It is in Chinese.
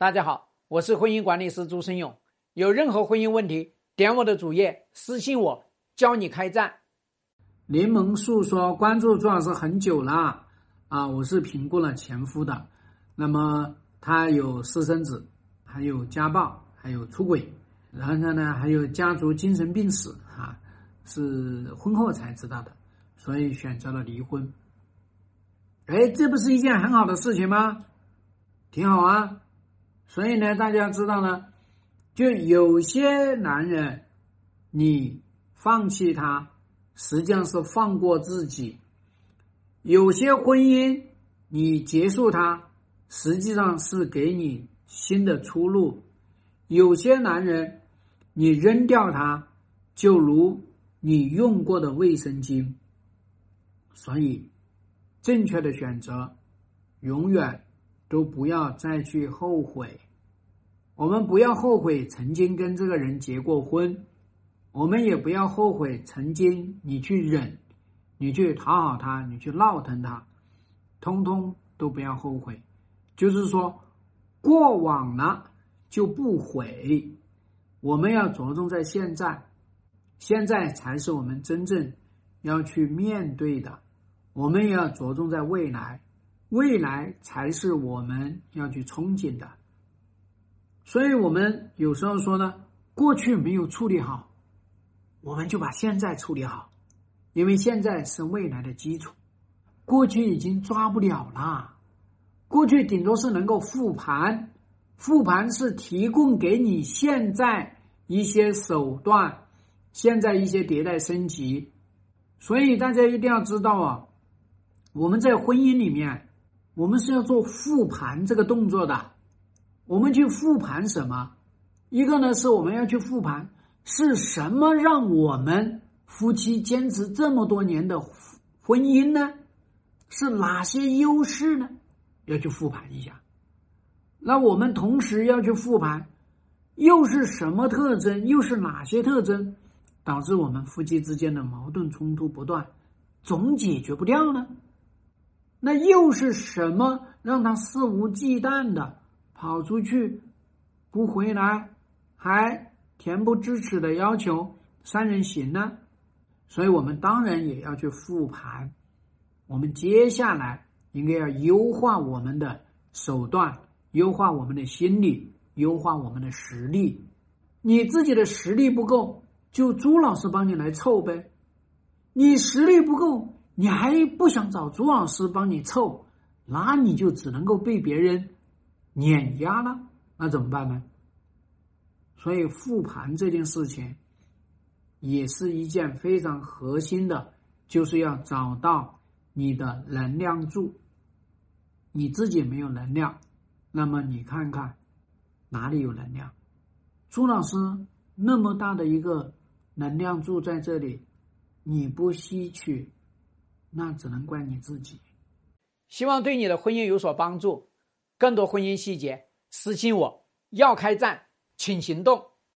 大家好，我是婚姻管理师朱生勇。有任何婚姻问题，点我的主页私信我，教你开战。联盟诉说关注朱老师很久了啊，我是评估了前夫的，那么他有私生子，还有家暴，还有出轨，然后呢还有家族精神病史啊，是婚后才知道的，所以选择了离婚。哎，这不是一件很好的事情吗？挺好啊。所以呢，大家知道呢，就有些男人，你放弃他，实际上是放过自己；有些婚姻，你结束它，实际上是给你新的出路；有些男人，你扔掉他，就如你用过的卫生巾。所以，正确的选择，永远。都不要再去后悔，我们不要后悔曾经跟这个人结过婚，我们也不要后悔曾经你去忍，你去讨好他，你去闹腾他，通通都不要后悔。就是说，过往了就不悔，我们要着重在现在，现在才是我们真正要去面对的，我们也要着重在未来。未来才是我们要去憧憬的，所以我们有时候说呢，过去没有处理好，我们就把现在处理好，因为现在是未来的基础。过去已经抓不了了，过去顶多是能够复盘，复盘是提供给你现在一些手段，现在一些迭代升级。所以大家一定要知道啊，我们在婚姻里面。我们是要做复盘这个动作的，我们去复盘什么？一个呢是我们要去复盘是什么让我们夫妻坚持这么多年的婚姻呢？是哪些优势呢？要去复盘一下。那我们同时要去复盘，又是什么特征？又是哪些特征导致我们夫妻之间的矛盾冲突不断，总解决不掉呢？那又是什么让他肆无忌惮的跑出去，不回来，还恬不知耻的要求三人行呢？所以我们当然也要去复盘，我们接下来应该要优化我们的手段，优化我们的心理，优化我们的实力。你自己的实力不够，就朱老师帮你来凑呗。你实力不够。你还不想找朱老师帮你凑，那你就只能够被别人碾压了，那怎么办呢？所以复盘这件事情也是一件非常核心的，就是要找到你的能量柱。你自己没有能量，那么你看看哪里有能量？朱老师那么大的一个能量柱在这里，你不吸取。那只能怪你自己。希望对你的婚姻有所帮助。更多婚姻细节，私信我。要开战，请行动。